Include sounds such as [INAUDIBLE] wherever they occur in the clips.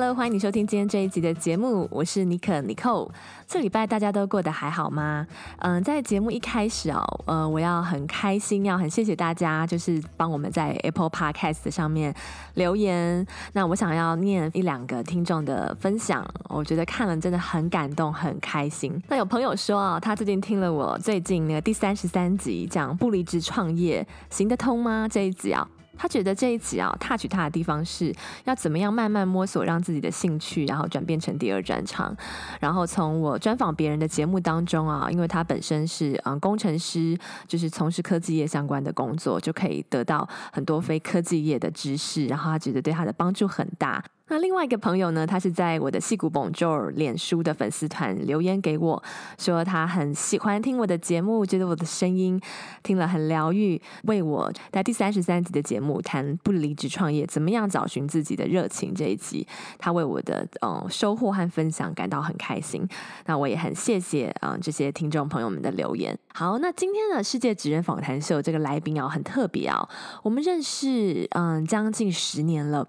Hello，欢迎你收听今天这一集的节目，我是尼可 Nicole。这礼拜大家都过得还好吗？嗯、在节目一开始哦，呃，我要很开心，要很谢谢大家，就是帮我们在 Apple Podcast 上面留言。那我想要念一两个听众的分享，我觉得看了真的很感动，很开心。那有朋友说啊，他最近听了我最近那个第三十三集讲不离职创业行得通吗？这一集啊。他觉得这一集啊，touch 他的地方是要怎么样慢慢摸索，让自己的兴趣，然后转变成第二专长。然后从我专访别人的节目当中啊，因为他本身是嗯工程师，就是从事科技业相关的工作，就可以得到很多非科技业的知识。然后他觉得对他的帮助很大。那另外一个朋友呢，他是在我的戏骨 Bonjour 脸书的粉丝团留言给我，说他很喜欢听我的节目，觉得我的声音听了很疗愈，为我在第三十三集的节目谈不离职创业，怎么样找寻自己的热情这一集，他为我的嗯收获和分享感到很开心。那我也很谢谢嗯这些听众朋友们的留言。好，那今天的世界职人访谈秀这个来宾啊很特别啊，我们认识嗯将近十年了，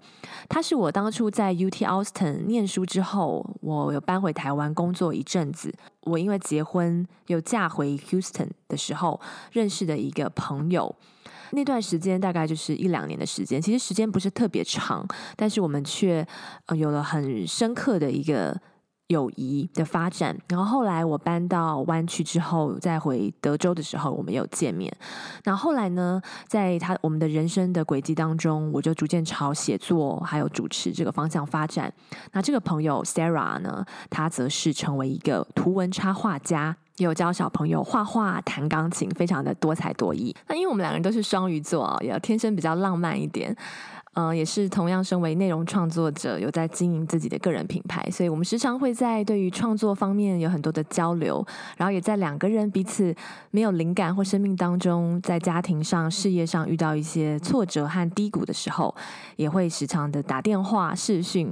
他是我当初。在 UT Austin 念书之后，我有搬回台湾工作一阵子。我因为结婚又嫁回 Houston 的时候，认识的一个朋友。那段时间大概就是一两年的时间，其实时间不是特别长，但是我们却有了很深刻的一个。友谊的发展，然后后来我搬到湾区之后，再回德州的时候，我们有见面。那后来呢，在他我们的人生的轨迹当中，我就逐渐朝写作还有主持这个方向发展。那这个朋友 Sarah 呢，她则是成为一个图文插画家，也有教小朋友画画、弹钢琴，非常的多才多艺。那因为我们两个人都是双鱼座啊，也天生比较浪漫一点。嗯、也是同样身为内容创作者，有在经营自己的个人品牌，所以我们时常会在对于创作方面有很多的交流，然后也在两个人彼此没有灵感或生命当中，在家庭上、事业上遇到一些挫折和低谷的时候，也会时常的打电话、视讯。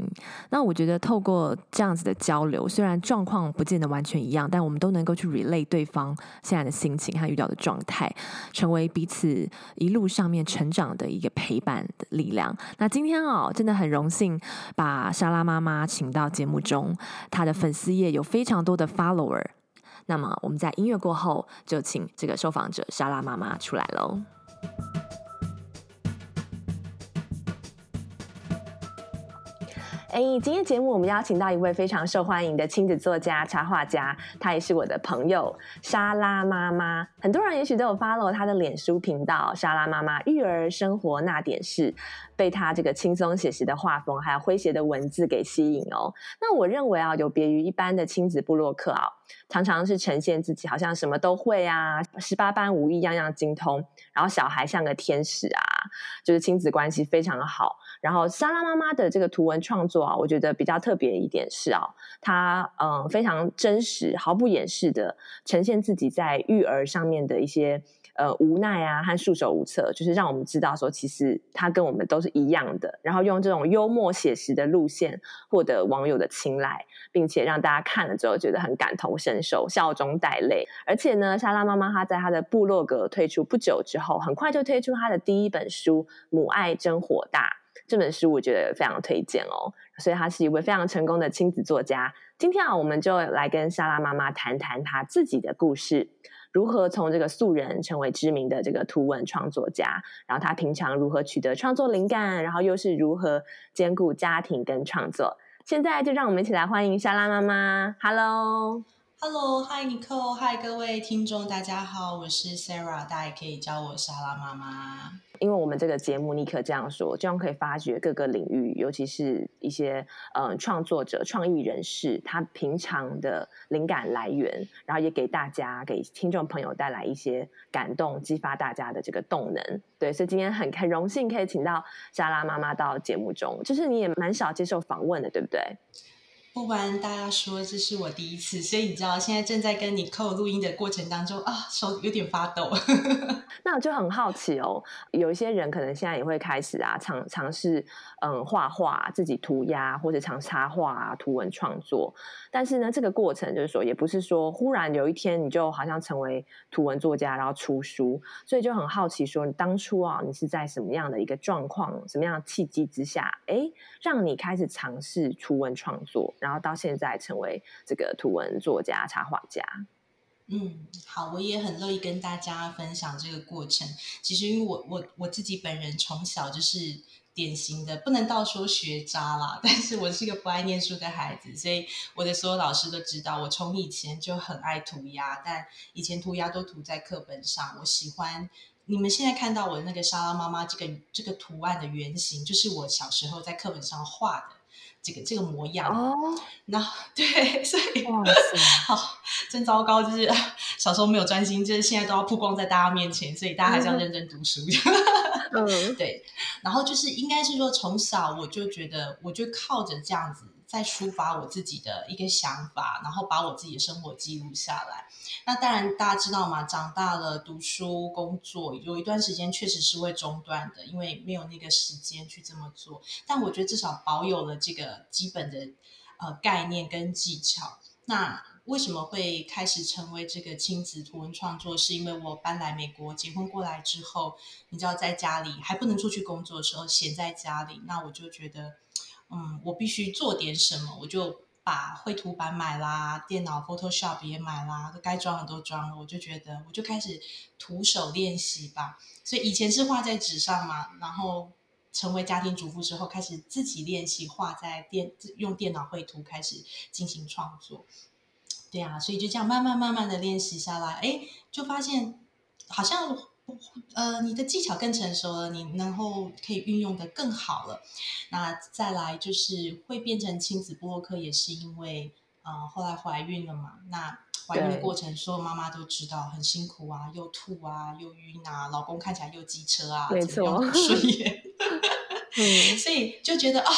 那我觉得透过这样子的交流，虽然状况不见得完全一样，但我们都能够去 relate 对方现在的心情和遇到的状态，成为彼此一路上面成长的一个陪伴的力量。那今天哦，真的很荣幸把莎拉妈妈请到节目中，她的粉丝页有非常多的 follower。那么我们在音乐过后，就请这个受访者莎拉妈妈出来喽。哎，今天节目我们邀请到一位非常受欢迎的亲子作家、插画家，她也是我的朋友莎拉妈妈。很多人也许都有 follow 她的脸书频道“莎拉妈妈育儿生活那点事”，被她这个轻松写实的画风还有诙谐的文字给吸引哦。那我认为啊，有别于一般的亲子部落客啊，常常是呈现自己好像什么都会啊，十八般武艺样样精通，然后小孩像个天使啊，就是亲子关系非常的好。然后莎拉妈妈的这个图文创作啊，我觉得比较特别一点是啊，她嗯非常真实、毫不掩饰的呈现自己在育儿上面的一些呃无奈啊和束手无策，就是让我们知道说，其实他跟我们都是一样的。然后用这种幽默写实的路线获得网友的青睐，并且让大家看了之后觉得很感同身受，笑中带泪。而且呢，莎拉妈妈她在她的部落格推出不久之后，很快就推出她的第一本书《母爱真火大》。这本书我觉得非常推荐哦，所以他是一位非常成功的亲子作家。今天啊，我们就来跟莎拉妈妈谈谈她自己的故事，如何从这个素人成为知名的这个图文创作家，然后他平常如何取得创作灵感，然后又是如何兼顾家庭跟创作。现在就让我们一起来欢迎莎拉妈妈，Hello。Hello，Hi Nicole，Hi 各位听众，大家好，我是 Sarah，大家可以叫我莎拉妈妈。因为我们这个节目，尼可这样说，这样可以发掘各个领域，尤其是一些呃创作者、创意人士，他平常的灵感来源，然后也给大家、给听众朋友带来一些感动，激发大家的这个动能。对，所以今天很很荣幸可以请到莎拉妈妈到节目中，就是你也蛮少接受访问的，对不对？不瞒大家说，这是我第一次，所以你知道，现在正在跟 Nicole 录音的过程当中啊，手有点发抖。[LAUGHS] [LAUGHS] 那我就很好奇哦，有一些人可能现在也会开始啊，尝尝试嗯画画，自己涂鸦或者尝插画啊，图文创作。但是呢，这个过程就是说，也不是说忽然有一天你就好像成为图文作家，然后出书。所以就很好奇，说你当初啊，你是在什么样的一个状况、什么样的契机之下，哎，让你开始尝试图文创作，然后然后到现在成为这个图文作家、插画家？嗯，好，我也很乐意跟大家分享这个过程。其实，因为我我我自己本人从小就是典型的，不能到说学渣啦，[LAUGHS] 但是我是一个不爱念书的孩子，所以我的所有老师都知道，我从以前就很爱涂鸦，但以前涂鸦都涂在课本上。我喜欢你们现在看到我的那个沙拉妈妈这个这个图案的原型，就是我小时候在课本上画的。这个这个模样哦，那对，所以好，真糟糕，就是 [LAUGHS] 小时候没有专心，就是现在都要曝光在大家面前，所以大家还是要认真读书。嗯，对，然后就是应该是说，从小我就觉得，我就靠着这样子。在抒发我自己的一个想法，然后把我自己的生活记录下来。那当然，大家知道嘛？长大了，读书、工作，有一段时间确实是会中断的，因为没有那个时间去这么做。但我觉得至少保有了这个基本的呃概念跟技巧。那为什么会开始成为这个亲子图文创作？是因为我搬来美国，结婚过来之后，你知道，在家里还不能出去工作的时候，闲在家里，那我就觉得。嗯，我必须做点什么，我就把绘图板买啦，电脑 Photoshop 也买啦，该装的都装了。我就觉得，我就开始徒手练习吧。所以以前是画在纸上嘛，然后成为家庭主妇之后，开始自己练习画在电，用电脑绘图开始进行创作。对啊，所以就这样慢慢慢慢的练习下来，哎，就发现好像。呃，你的技巧更成熟了，你然后可以运用的更好了。那再来就是会变成亲子播客，也是因为呃后来怀孕了嘛。那怀孕的过程，所有妈妈都知道很辛苦啊，又吐啊，又晕啊，老公看起来又机车啊，没错，顺眼。[LAUGHS] 嗯，所以就觉得啊，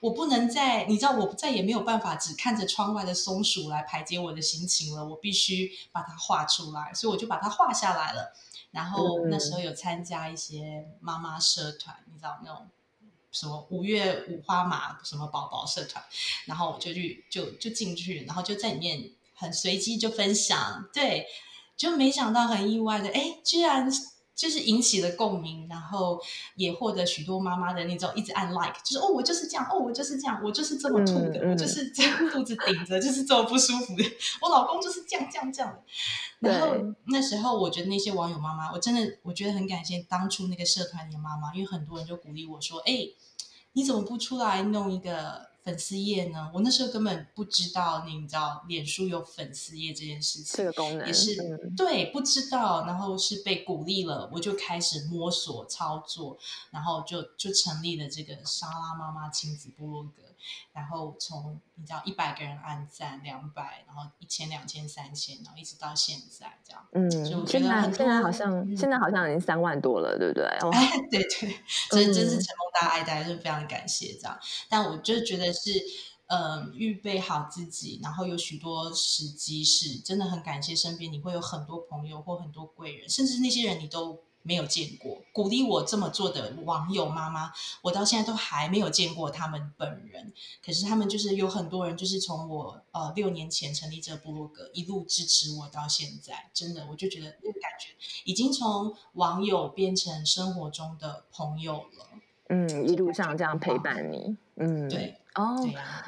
我不能再，你知道，我再也没有办法只看着窗外的松鼠来排解我的心情了，我必须把它画出来，所以我就把它画下来了。然后那时候有参加一些妈妈社团，嗯、你知道那种什么五月五花马什么宝宝社团，然后我就去就就进去，然后就在里面很随机就分享，对，就没想到很意外的，哎，居然。就是引起了共鸣，然后也获得许多妈妈的那种一直按 like，就是哦，我就是这样，哦，我就是这样，我就是这么吐的，嗯嗯、我就是这样肚子顶着，就是这么不舒服的，我老公就是这样这样这样的。然后那时候，我觉得那些网友妈妈，我真的我觉得很感谢当初那个社团里的妈妈，因为很多人就鼓励我说，哎，你怎么不出来弄一个？粉丝页呢？我那时候根本不知道，你知道，脸书有粉丝页这件事情，这个功能也是、嗯、对，不知道。然后是被鼓励了，我就开始摸索操作，然后就就成立了这个莎拉妈妈亲子部落格。然后从你知道一百个人按赞，两百，然后一千、两千、三千，然后一直到现在这样。嗯，就觉得很现在好像、嗯、现在好像已经三万多了，对不对？哦、[LAUGHS] 哎，对对，真真是承蒙大家爱戴，是非常感谢这样。但我就觉得是，呃，预备好自己，然后有许多时机是真的很感谢身边，你会有很多朋友或很多贵人，甚至那些人你都。没有见过鼓励我这么做的网友妈妈，我到现在都还没有见过他们本人。可是他们就是有很多人，就是从我呃六年前成立这个部落格，一路支持我到现在。真的，我就觉得那个感觉已经从网友变成生活中的朋友了。嗯，一路上这样陪伴你。嗯，对。哦，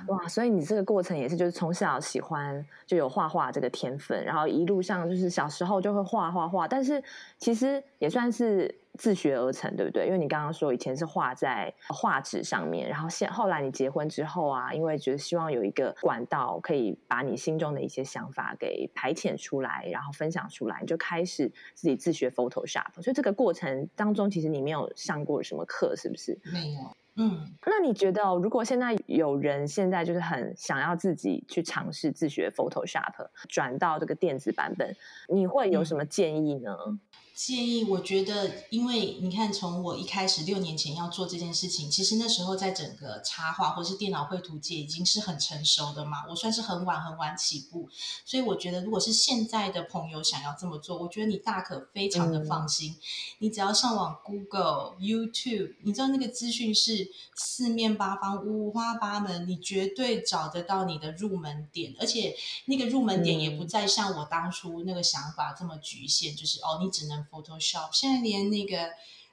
哇！所以你这个过程也是，就是从小喜欢就有画画这个天分，然后一路上就是小时候就会画画画，但是其实也算是自学而成，对不对？因为你刚刚说以前是画在画纸上面，然后现后来你结婚之后啊，因为觉得希望有一个管道可以把你心中的一些想法给排遣出来，然后分享出来，你就开始自己自学 Photoshop。所以这个过程当中，其实你没有上过什么课，是不是？没有。嗯，那你觉得，如果现在有人现在就是很想要自己去尝试自学 Photoshop，转到这个电子版本，你会有什么建议呢？建议，我觉得，因为你看，从我一开始六年前要做这件事情，其实那时候在整个插画或是电脑绘图界已经是很成熟的嘛，我算是很晚很晚起步，所以我觉得，如果是现在的朋友想要这么做，我觉得你大可非常的放心，嗯、你只要上网 Google、YouTube，你知道那个资讯是四面八方、五花八门，你绝对找得到你的入门点，而且那个入门点也不再像我当初那个想法这么局限，就是哦，你只能。Photoshop 现在连那个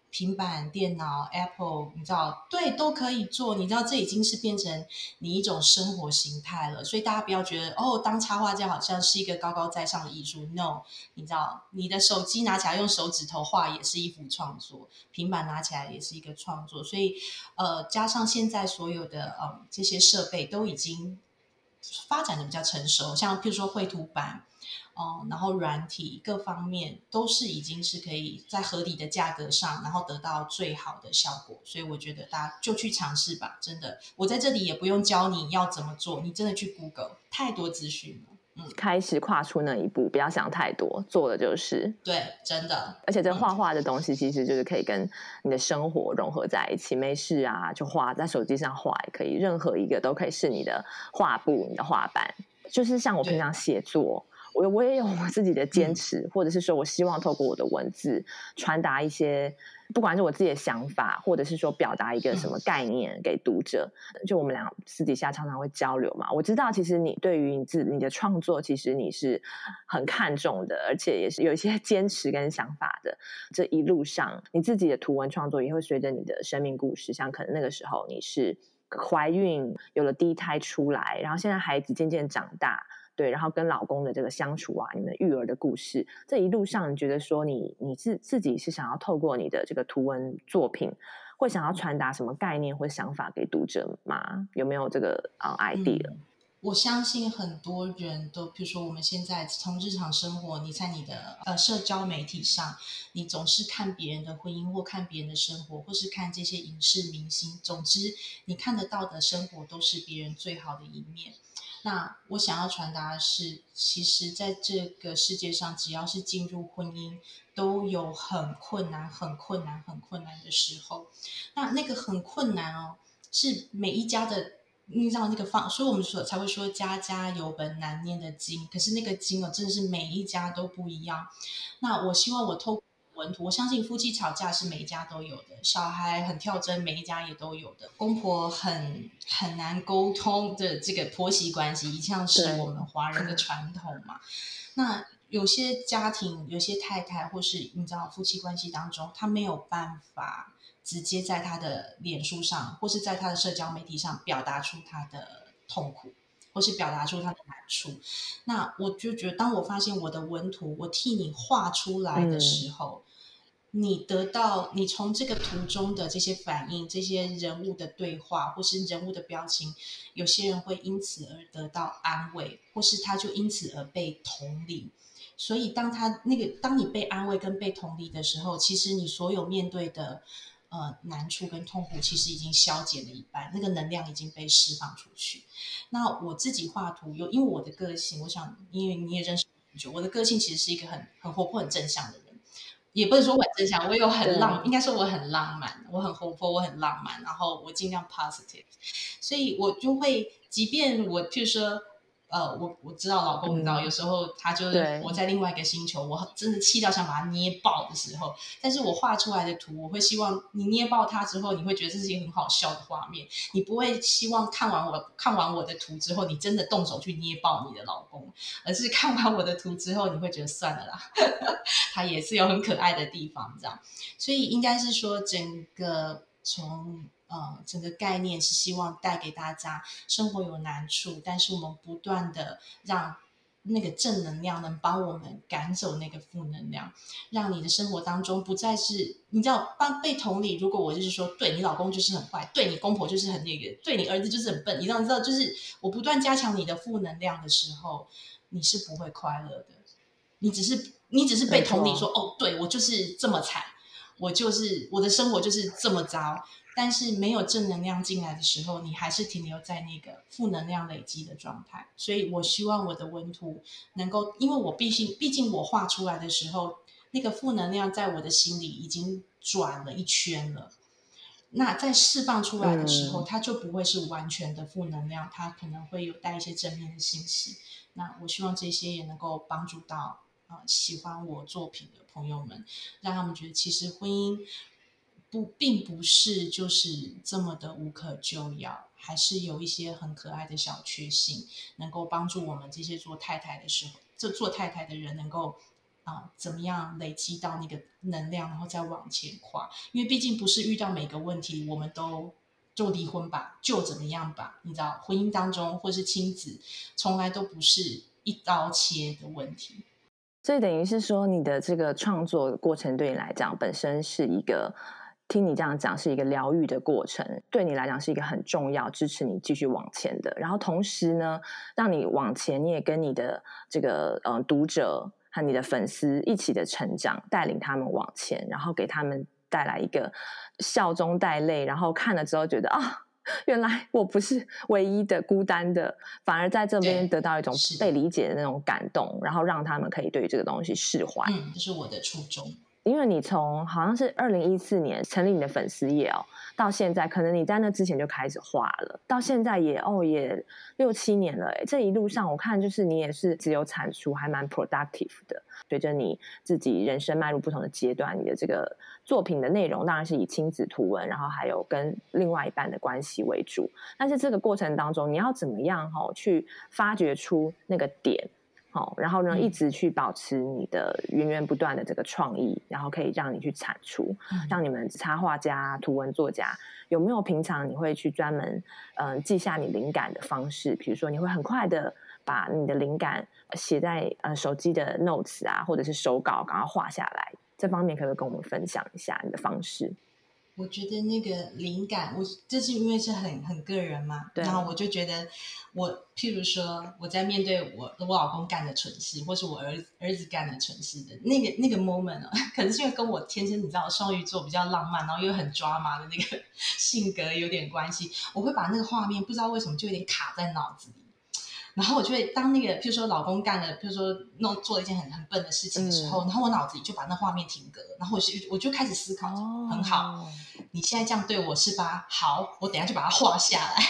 平板电脑 Apple，你知道，对，都可以做。你知道，这已经是变成你一种生活形态了。所以大家不要觉得哦，当插画家好像是一个高高在上的艺术。No，你知道，你的手机拿起来用手指头画也是一幅创作，平板拿起来也是一个创作。所以，呃，加上现在所有的呃这些设备都已经发展的比较成熟，像譬如说绘图板。哦，然后软体各方面都是已经是可以在合理的价格上，然后得到最好的效果，所以我觉得大家就去尝试吧。真的，我在这里也不用教你要怎么做，你真的去 Google，太多资讯了。嗯，开始跨出那一步，不要想太多，做的就是对，真的。而且这画画的东西其实就是可以跟你的生活融合在一起，没事啊就画，在手机上画也可以，任何一个都可以是你的画布、你的画板，就是像我平常写作。我我也有我自己的坚持，嗯，或者是说我希望透过我的文字传达一些，不管是我自己的想法，或者是说表达一个什么概念给读者。就我们俩私底下常常会交流嘛。我知道其实你对于你自你的创作，其实你是很看重的，而且也是有一些坚持跟想法的。这一路上，你自己的图文创作也会随着你的生命故事，像可能那个时候你是怀孕，有了第一胎出来，然后现在孩子渐渐长大。对，然后跟老公的这个相处啊，你们育儿的故事，这一路上你觉得说你你自自己是想要透过你的这个图文作品，会想要传达什么概念或想法给读者吗？有没有这个啊 idea？我相信很多人都，比如说我们现在从日常生活，你在你的呃社交媒体上，你总是看别人的婚姻，或看别人的生活，或是看这些影视明星，总之你看得到的生活都是别人最好的一面。那我想要传达的是，其实在这个世界上，只要是进入婚姻，都有很困难、很困难、很困难的时候。那那个很困难哦，是每一家的，你知道那个方，所以我们说才会说家家有本难念的经。可是那个经哦，真的是每一家都不一样。那我希望我透过。文图，我相信夫妻吵架是每一家都有的，小孩很跳针，每一家也都有的，公婆很很难沟通的这个婆媳关系，一向是我们华人的传统嘛。那有些家庭，有些太太或是你知道夫妻关系当中，他没有办法直接在他的脸书上，或是在他的社交媒体上表达出他的痛苦。或是表达出他的难处，那我就觉得，当我发现我的文图我替你画出来的时候，嗯，你得到你从这个图中的这些反应，这些人物的对话，或是人物的表情，有些人会因此而得到安慰，或是他就因此而被同理。所以，当他那个当你被安慰跟被同理的时候，其实你所有面对的。呃，难处跟痛苦其实已经消解了一半，那个能量已经被释放出去。那我自己画图有，因为我的个性，我想，因为你也认识我很久，我的个性其实是一个很很活泼、很正向的人，也不是说我很正向，我有很浪，应该说我很浪漫，我很活泼，我很浪漫，然后我尽量 positive，所以我就会，即便我譬如说。呃，我我知道老公，你知道，有时候他就是我在另外一个星球，我真的气到想把他捏爆的时候，但是我画出来的图，我会希望你捏爆他之后，你会觉得这是一个很好笑的画面，你不会希望看完我看完我的图之后，你真的动手去捏爆你的老公，而是看完我的图之后，你会觉得算了啦，[LAUGHS] 他也是有很可爱的地方，这样，所以应该是说整个从。呃，整个概念是希望带给大家，生活有难处，但是我们不断的让那个正能量能帮我们赶走那个负能量，让你的生活当中不再是你知道，当被同理。如果我就是说，对你老公就是很坏，对你公婆就是很那个，对你儿子就是很笨，你知道，你知道，就是我不断加强你的负能量的时候，你是不会快乐的。你只是你只是被同理说，哦，对我就是这么惨，我就是我的生活就是这么糟。但是没有正能量进来的时候，你还是停留在那个负能量累积的状态。所以我希望我的文图能够，因为我毕竟毕竟我画出来的时候，那那个负能量在我的心里已经转了一圈了。那在释放出来的时候，它就不会是完全的负能量，它可能会有带一些正面的信息。那我希望这些也能够帮助到啊、喜欢我作品的朋友们，让他们觉得其实婚姻不并不是就是这么的无可救药，还是有一些很可爱的小确幸，能够帮助我们这些做太太的时候，这做太太的人能够。啊，怎么样累积到那个能量，然后再往前跨？因为毕竟不是遇到每个问题，我们都就离婚吧，就怎么样吧？你知道，婚姻当中或是亲子，从来都不是一刀切的问题。所以等于是说，你的这个创作过程对你来讲，本身是一个听你这样讲是一个疗愈的过程，对你来讲是一个很重要支持你继续往前的。然后同时呢，让你往前，你也跟你的这个呃读者。和你的粉丝一起的成长，带领他们往前，然后给他们带来一个笑中带泪，然后看了之后觉得啊、原来我不是唯一的孤单的，反而在这边得到一种被理解的那种感动，然后让他们可以对于这个东西释怀。嗯，这是我的初衷。因为你从好像是二零一四年成立你的粉丝页哦，到现在可能你在那之前就开始画了，到现在也哦也六七年了诶，这一路上我看就是你也是只有产出，还蛮 productive 的。随着你自己人生迈入不同的阶段，你的这个作品的内容当然是以亲子图文，然后还有跟另外一半的关系为主。但是这个过程当中，你要怎么样哈去发掘出那个点？好，然后呢，一直去保持你的源源不断的这个创意，然后可以让你去产出。像你们插画家、图文作家，有没有平常你会去专门嗯、呃、记下你灵感的方式？比如说，你会很快的把你的灵感写在呃手机的 notes 啊，或者是手稿，赶快画下来。这方面可不可以跟我们分享一下你的方式？我觉得那个灵感，我这是因为是很很个人嘛，对然后我就觉得我，譬如说我在面对我我老公干的蠢事，或是我儿子儿子干的蠢事的那个那个 moment 啊，可能是因为跟我天生你知道双鱼座比较浪漫，然后又很抓马的那个 [LAUGHS] 性格有点关系，我会把那个画面不知道为什么就有点卡在脑子里。然后我就会当那个，譬如说老公干了，譬如说弄做了一件很很笨的事情的时候，嗯、然后我脑子里就把那画面停格，然后我就我就开始思考，哦、很好，你现在这样对我是吧？好，我等下就把它画下来，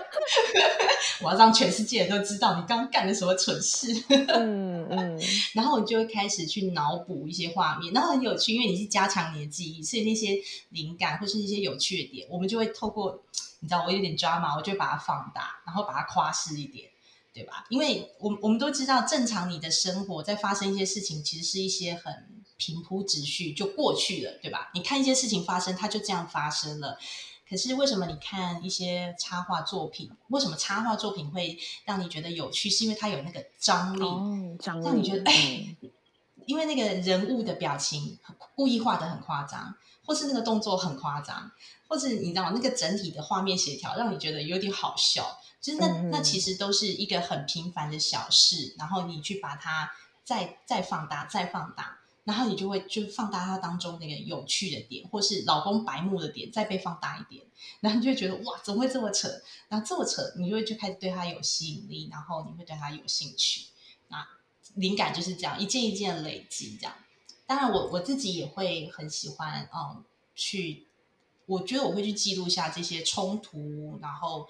[LAUGHS] 我要让全世界都知道你刚干了什么蠢事。[LAUGHS] 嗯嗯，然后我就会开始去脑补一些画面，然后很有趣，因为你是加强你的记忆，所以那些灵感或是一些有趣的点，我们就会透过，你知道我有点抓马，我就会把它放大，然后把它夸饰一点。对吧？因为我们我们都知道，正常你的生活在发生一些事情，其实是一些很平铺直叙就过去了，对吧？你看一些事情发生，它就这样发生了。可是为什么你看一些插画作品，为什么插画作品会让你觉得有趣？是因为它有那个张力，哦、张力让你觉得哎，因为那个人物的表情故意画的很夸张，或是那个动作很夸张，或是你知道那个整体的画面协调，让你觉得有点好笑。其实那那其实都是一个很平凡的小事，然后你去把它再再放大、再放大，然后你就会就放大它当中那个有趣的点，或是老公白目的点，再被放大一点，然后你就会觉得哇，怎么会这么扯？然后这么扯，你就会就开始对他有吸引力，然后你会对他有兴趣。那灵感就是这样一件一件累积，这样。当然我，我自己也会很喜欢，嗯，去，我觉得我会去记录下这些冲突，然后。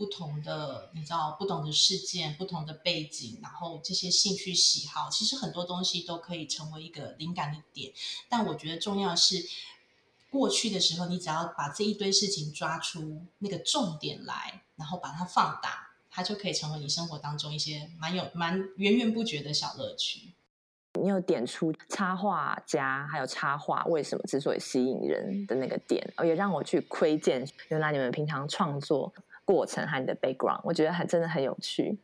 不同的，你知道，不同的事件，不同的背景，然后这些兴趣喜好，其实很多东西都可以成为一个灵感的点。但我觉得重要是，过去的时候，你只要把这一堆事情抓出那个重点来，然后把它放大，它就可以成为你生活当中一些蛮有蛮源源不绝的小乐趣。你有点出插画家还有插画为什么之所以吸引人的那个点，也让我去窥见，原来你们平常创作。过程和你的 background，我觉得还真的很有趣。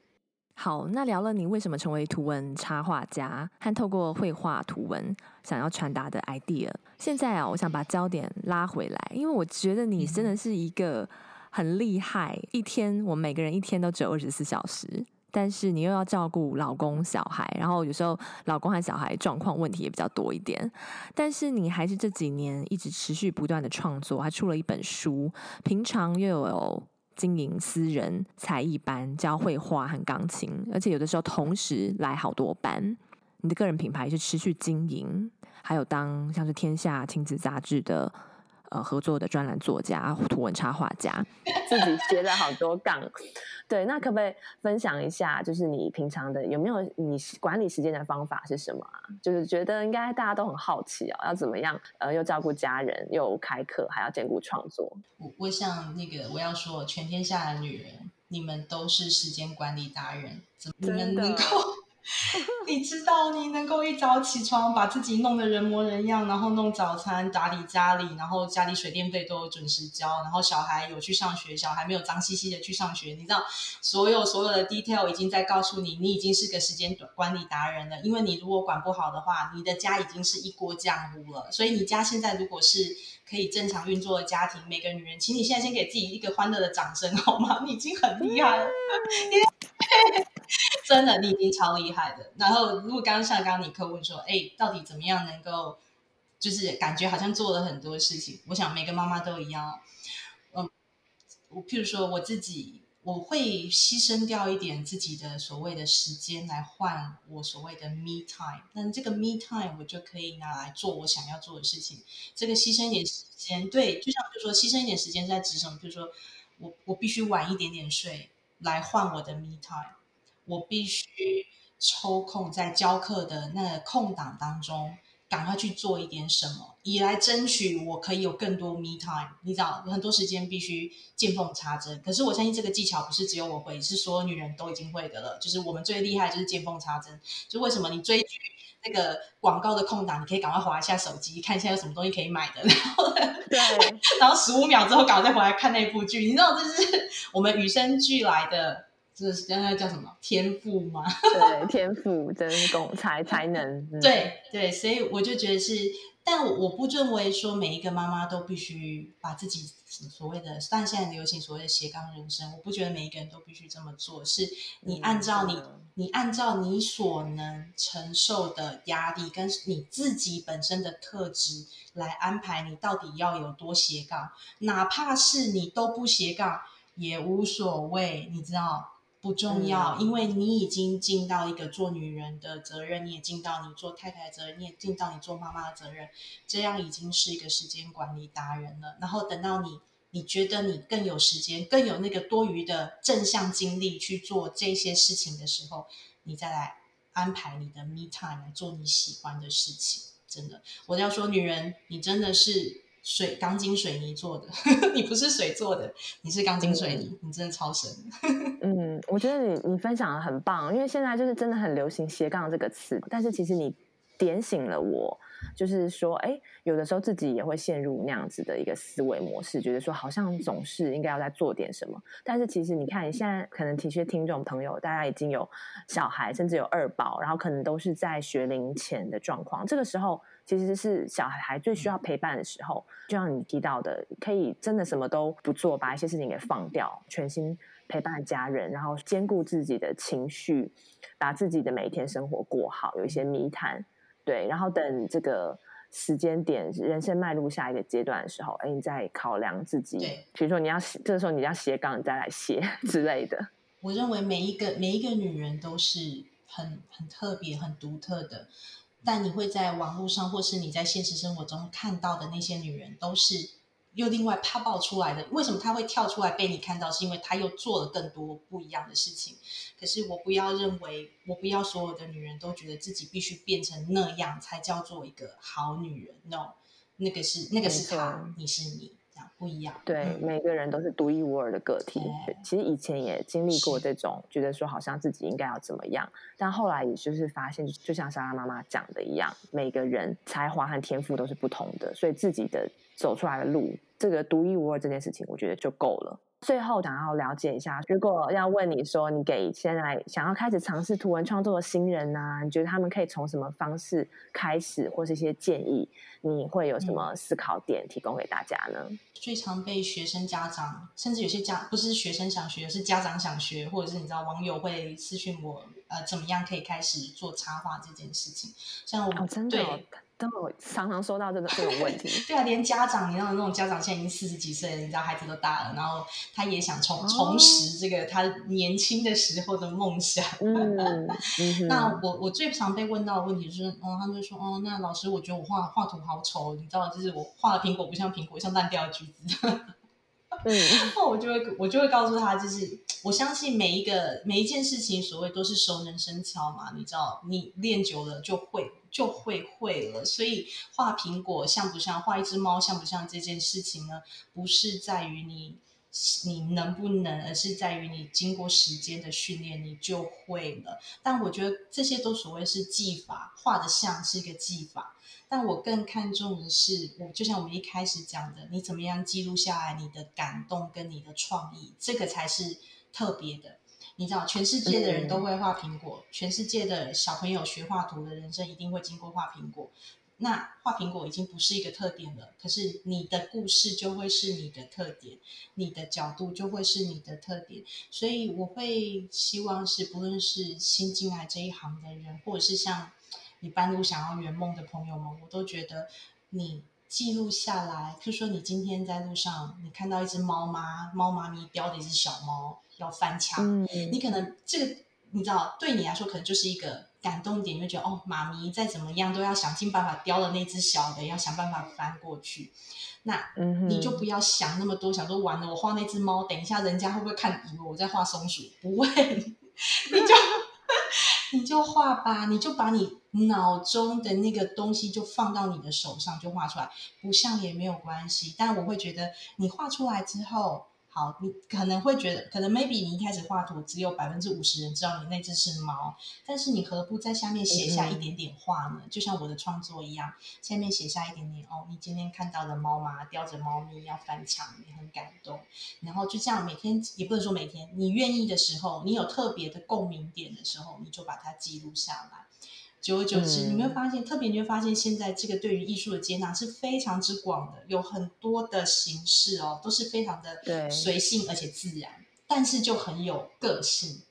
好，那聊了你为什么成为图文插画家，和透过绘画图文想要传达的 idea。现在啊，我想把焦点拉回来，因为我觉得你真的是一个很厉害。一天，我们每个人一天都只有二十四小时，但是你又要照顾老公、小孩，然后有时候老公和小孩状况问题也比较多一点。但是你还是这几年一直持续不断的创作，还出了一本书，平常又有。经营私人才艺班，教绘画和钢琴，而且有的时候同时来好多班。你的个人品牌是持续经营，还有当像是天下亲子杂志的呃合作的专栏作家、图文插画家，[LAUGHS] 自己接了好多杠。对，那可不可以分享一下？就是你平常的有没有你管理时间的方法是什么啊？就是觉得应该大家都很好奇哦，要怎么样呃，又照顾家人，又开课，还要兼顾创作。我我想那个我要说，全天下的女人，你们都是时间管理达人，怎么你们能够？[LAUGHS] 你知道，你能够一早起床，把自己弄得人模人样，然后弄早餐、打理家里，然后家里水电费都准时交，然后小孩有去上学，小孩没有脏兮兮的去上学。你知道，所有所有的 detail 已经在告诉你，你已经是个时间管理达人了。因为你如果管不好的话，你的家已经是一锅浆糊了。所以你家现在如果是可以正常运作的家庭，每个女人，请你现在先给自己一个欢乐的掌声好吗？你已经很厉害了。真的，你已经超厉害的。然后，如果刚刚像刚刚尼克问说，哎，到底怎么样能够，就是感觉好像做了很多事情？我想每个妈妈都一样。嗯，我譬如说我自己，我会牺牲掉一点自己的所谓的时间来换我所谓的 me time。那这个 me time 我就可以拿来做我想要做的事情。这个牺牲一点时间，对，就像就说牺牲一点时间在职场，比如说我我必须晚一点点睡来换我的 me time。我必须抽空在教课的那个空档当中，赶快去做一点什么，以来争取我可以有更多 me time。你知道，很多时间必须见缝插针。可是我相信这个技巧不是只有我会，是所有女人都已经会的了。就是我们最厉害就是见缝插针。就为什么你追剧那个广告的空档，你可以赶快划一下手机，看一下有什么东西可以买的。然后，对，[LAUGHS] 然后十五秒之后赶快再回来看那部剧。你知道这是我们与生俱来的。这是刚刚叫什么天赋吗？[LAUGHS] 对，天赋、真功、才才能。嗯、对对，所以我就觉得是，但我我不认为说每一个妈妈都必须把自己所谓的，但现在流行所谓的斜杠人生，我不觉得每一个人都必须这么做。是你按照你、嗯、你按照你所能承受的压力，跟你自己本身的特质来安排，你到底要有多斜杠，哪怕是你都不斜杠也无所谓，你知道。不重要，因为你已经尽到一个做女人的责任，你也尽到你做太太的责任，你也尽到你做妈妈的责任，这样已经是一个时间管理达人了。然后等到你，你觉得你更有时间，更有那个多余的正向精力去做这些事情的时候，你再来安排你的 me time 来做你喜欢的事情。真的，我要说，女人，你真的是。水钢筋水泥做的，[LAUGHS] 你不是水做的，你是钢筋水泥，嗯、你真的超神。我觉得你你分享的很棒，因为现在就是真的很流行斜杠这个词，但是其实你点醒了我。就是说，哎，有的时候自己也会陷入那样子的一个思维模式，觉得说好像总是应该要再做点什么。但是其实你看，你现在可能体恤听众朋友，大家已经有小孩，甚至有二宝，然后可能都是在学龄前的状况。这个时候其实是小孩最需要陪伴的时候。就像你提到的，可以真的什么都不做，把一些事情给放掉，全心陪伴家人，然后兼顾自己的情绪，把自己的每一天生活过好，有一些密谈。对，然后等这个时间点，人生迈入下一个阶段的时候，哎，你再考量自己，对比如说你要这个时候你要斜杠，你再来斜 [LAUGHS] 之类的。我认为每一个每一个女人都是很很特别、很独特的，但你会在网络上或是你在现实生活中看到的那些女人，都是。又另外啪爆出来的，为什么他会跳出来被你看到？是因为他又做了更多不一样的事情。可是我不要认为，我不要所有的女人都觉得自己必须变成那样才叫做一个好女人。No，那个是那个是他，你是你，这样不一样。对，嗯、每个人都是独一无二的个体。其实以前也经历过这种，是觉得说好像自己应该要怎么样，但后来也就是发现，就像莎拉妈妈讲的一样，每个人才华和天赋都是不同的，所以自己的走出来的路。这个独一无二这件事情，我觉得就够了。最后想要了解一下，如果要问你说，你给现在想要开始尝试图文创作的新人啊，你觉得他们可以从什么方式开始，或是一些建议，你会有什么思考点提供给大家呢？最常被学生家长，甚至有些家不是学生想学，是家长想学，或者是你知道网友会私讯我，呃，怎么样可以开始做插画这件事情？像我们、哦、真的、哦、都有常常收到这个这种问题。[LAUGHS] 对啊，连家长，你知道那种家长现在已经四十几岁了，你知道孩子都大了，然后他也想重重拾这个他年轻的时候的梦想。嗯，嗯 [LAUGHS] 那我我最常被问到的问题就是，哦，他们就说，哦，那老师，我觉得我画画图好丑，你知道，就是我画的苹果不像苹果，像烂掉的橘子。嗯，[LAUGHS] 那我就会我就会告诉他，就是我相信每一个每一件事情，所谓都是熟能生巧嘛，你知道，你练久了就会就会会了。所以画苹果像不像，画一只猫像不像这件事情呢？不是在于你你能不能，而是在于你经过时间的训练，你就会了。但我觉得这些都所谓是技法，画的像是一个技法。但我更看重的是，我就像我们一开始讲的，你怎么样记录下来你的感动跟你的创意，这个才是特别的。你知道，全世界的人都会画苹果，全世界的小朋友学画图的人生一定会经过画苹果。那画苹果已经不是一个特点了，可是你的故事就会是你的特点，你的角度就会是你的特点。所以我会希望是，不论是新进来这一行的人，或者是像。你半路想要圆梦的朋友们，我都觉得你记录下来，就说你今天在路上，你看到一只猫妈，猫妈咪叼着一只小猫要翻墙，嗯、你可能这个你知道，对你来说可能就是一个感动点，就觉得哦，妈咪再怎么样都要想尽办法叼了那只小的，要想办法翻过去。那你就不要想那么多，想说完了，我画那只猫，等一下人家会不会看以为我在画松鼠？不会，[LAUGHS] 你就。[LAUGHS] 你就画吧，你就把你脑中的那个东西就放到你的手上，就画出来，不像也没有关系。但我会觉得，你画出来之后。好，你可能会觉得，可能 maybe 你一开始画图只有百分之五十人知道你那只是猫，但是你何不在下面写下一点点话呢？嗯、就像我的创作一样，下面写下一点点哦，你今天看到的猫妈叼着猫咪要翻墙，你很感动。然后就这样每天，也不能说每天，你愿意的时候，你有特别的共鸣点的时候，你就把它记录下来。久而久之，嗯、你没有发现？特别你会发现，现在这个对于艺术的接纳是非常之广的，有很多的形式哦，都是非常的随性而且自然，但是就很有个性，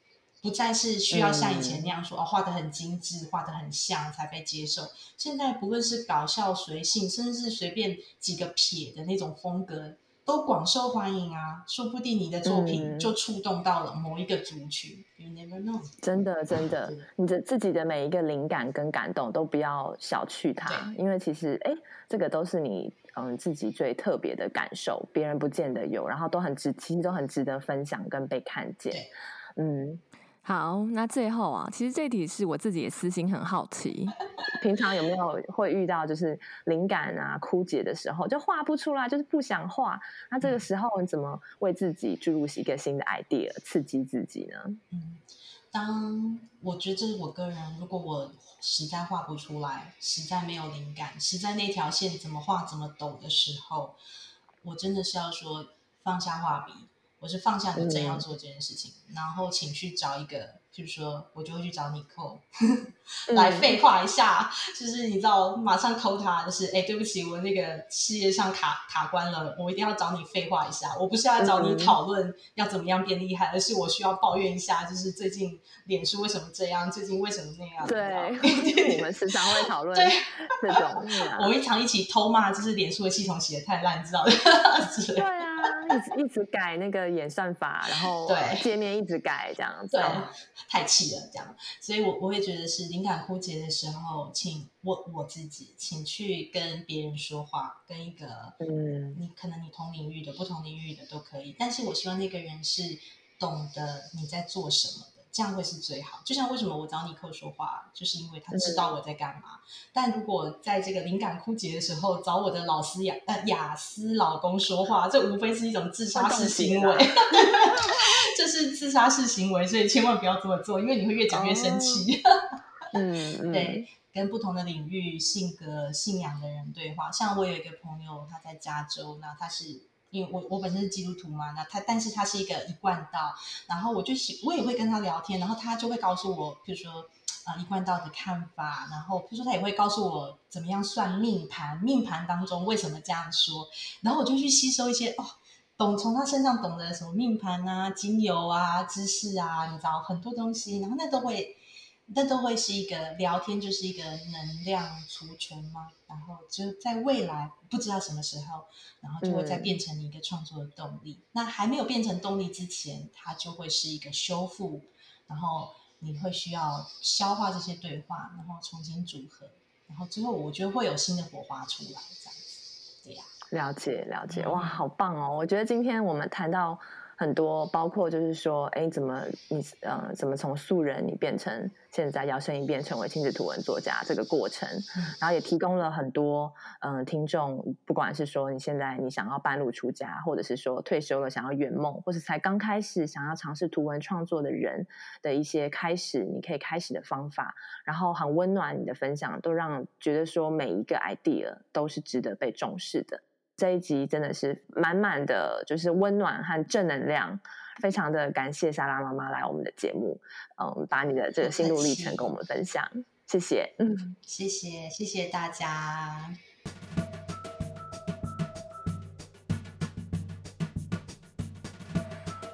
不再是需要像以前那样说、嗯、哦，画的很精致，画的很像才被接受。现在不论是搞笑随性，甚至是随便几个撇的那种风格。都广受欢迎啊，说不定你的作品就触动到了某一个族群。嗯、You never know。真的，真的，你的自己的每一个灵感跟感动都不要小觑它，因为其实，哎，这个都是你嗯自己最特别的感受，别人不见得有，然后都很值，其实都很值得分享跟被看见。嗯。好，那最后啊，其实这题是我自己的私心很好奇，[LAUGHS] 平常有没有会遇到就是灵感啊枯竭的时候，就画不出来，就是不想画。那这个时候你怎么为自己注入一个新的 idea，刺激自己呢？嗯，当我觉得这是我个人，如果我实在画不出来，实在没有灵感，实在那条线怎么画怎么抖的时候，我真的是要说放下画笔。我是放下你正要做这件事情，嗯、然后请去找一个，就是说我就会去找你扣，[LAUGHS] 来废话一下，嗯、就是你知道，马上扣他，就是哎，对不起，我那个事业上卡卡关了，我一定要找你废话一下。我不是要找你讨论要怎么样变厉害，嗯、而是我需要抱怨一下，就是最近脸书为什么这样，最近为什么那样？对，[LAUGHS] 我们时常会讨论这种。[LAUGHS] 我们常一起偷骂，就是脸书的系统写的太烂，你知道的？对啊。一直一直改那个演算法，然后界面一直改这样子，对，太气了这样。所以我我会觉得是灵感枯竭的时候，请我我自己，请去跟别人说话，跟一个嗯，你可能你同领域的、不同领域的都可以。但是我希望那个人是懂得你在做什么。这样会是最好。就像为什么我找尼克说话，就是因为他知道我在干嘛。嗯、但如果在这个灵感枯竭的时候找我的老师雅呃雅思老公说话，这无非是一种自杀式行为，这 [LAUGHS] 是自杀式行为，所以千万不要这么做，因为你会越讲越生气。哦、嗯，[LAUGHS] 对，跟不同的领域、性格、信仰的人对话。像我有一个朋友，他在加州，那他是。因为我我本身是基督徒嘛，那他但是他是一个一贯道，然后我就我也会跟他聊天，然后他就会告诉我，比如说啊、一贯道的看法，然后比如说他也会告诉我怎么样算命盘，命盘当中为什么这样说，然后我就去吸收一些哦，懂从他身上懂得什么命盘啊、精油啊、知识啊，你知道很多东西，然后那都会那都会是一个聊天，就是一个能量储存嘛。然后就在未来不知道什么时候，然后就会再变成你一个创作的动力。嗯、那还没有变成动力之前，它就会是一个修复，然后你会需要消化这些对话，然后重新组合，然后最后我觉得会有新的火花出来，这样子。对呀、啊，了解了解，哇，好棒哦！我觉得今天我们谈到。很多包括就是说，哎，怎么你呃，怎么从素人你变成现在摇身一变成为亲子图文作家这个过程，然后也提供了很多嗯、呃、听众，不管是说你现在你想要半路出家，或者是说退休了想要圆梦，或是才刚开始想要尝试图文创作的人的一些开始，你可以开始的方法，然后很温暖你的分享，都让觉得说每一个 idea 都是值得被重视的。这一集真的是满满的就是温暖和正能量，非常的感谢莎拉妈妈来我们的节目，嗯，把你的这个心路历程跟我们分享，谢谢，嗯，谢谢，谢谢大家，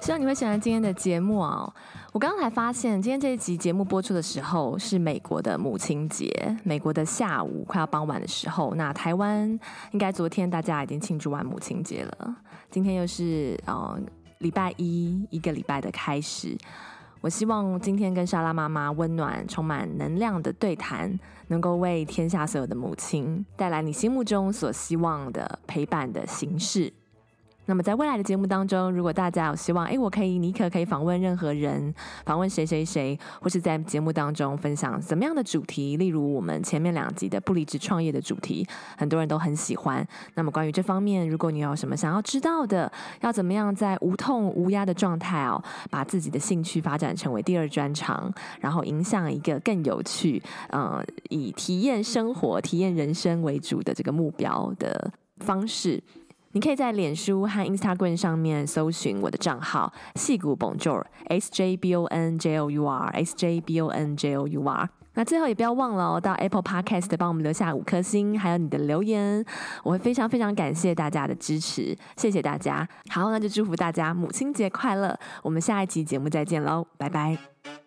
希望你会喜欢今天的节目哦。我刚才发现，今天这一集节目播出的时候是美国的母亲节，美国的下午快要傍晚的时候。那台湾应该昨天大家已经庆祝完母亲节了，今天又是呃礼拜一，一个礼拜的开始。我希望今天跟莎拉妈妈温暖、充满能量的对谈，能够为天下所有的母亲带来你心目中所希望的陪伴的形式。那么在未来的节目当中，如果大家有希望，哎，我可以，妮可可以访问任何人，访问谁谁谁，或是在节目当中分享怎么样的主题，例如我们前面两集的不离职创业的主题，很多人都很喜欢。那么关于这方面，如果你有什么想要知道的，要怎么样在无痛无压的状态哦，把自己的兴趣发展成为第二专长，然后影响一个更有趣，呃，以体验生活、体验人生为主的这个目标的方式。你可以在脸书和 Instagram 上面搜寻我的账号“矽谷 Bonjour S J B O N J O U R S J B O N J O U R”。那最后也不要忘了哦，到 Apple Podcast 帮我们留下五颗星，还有你的留言，我会非常非常感谢大家的支持，谢谢大家。好，那就祝福大家母亲节快乐，我们下一期节目再见喽，拜拜。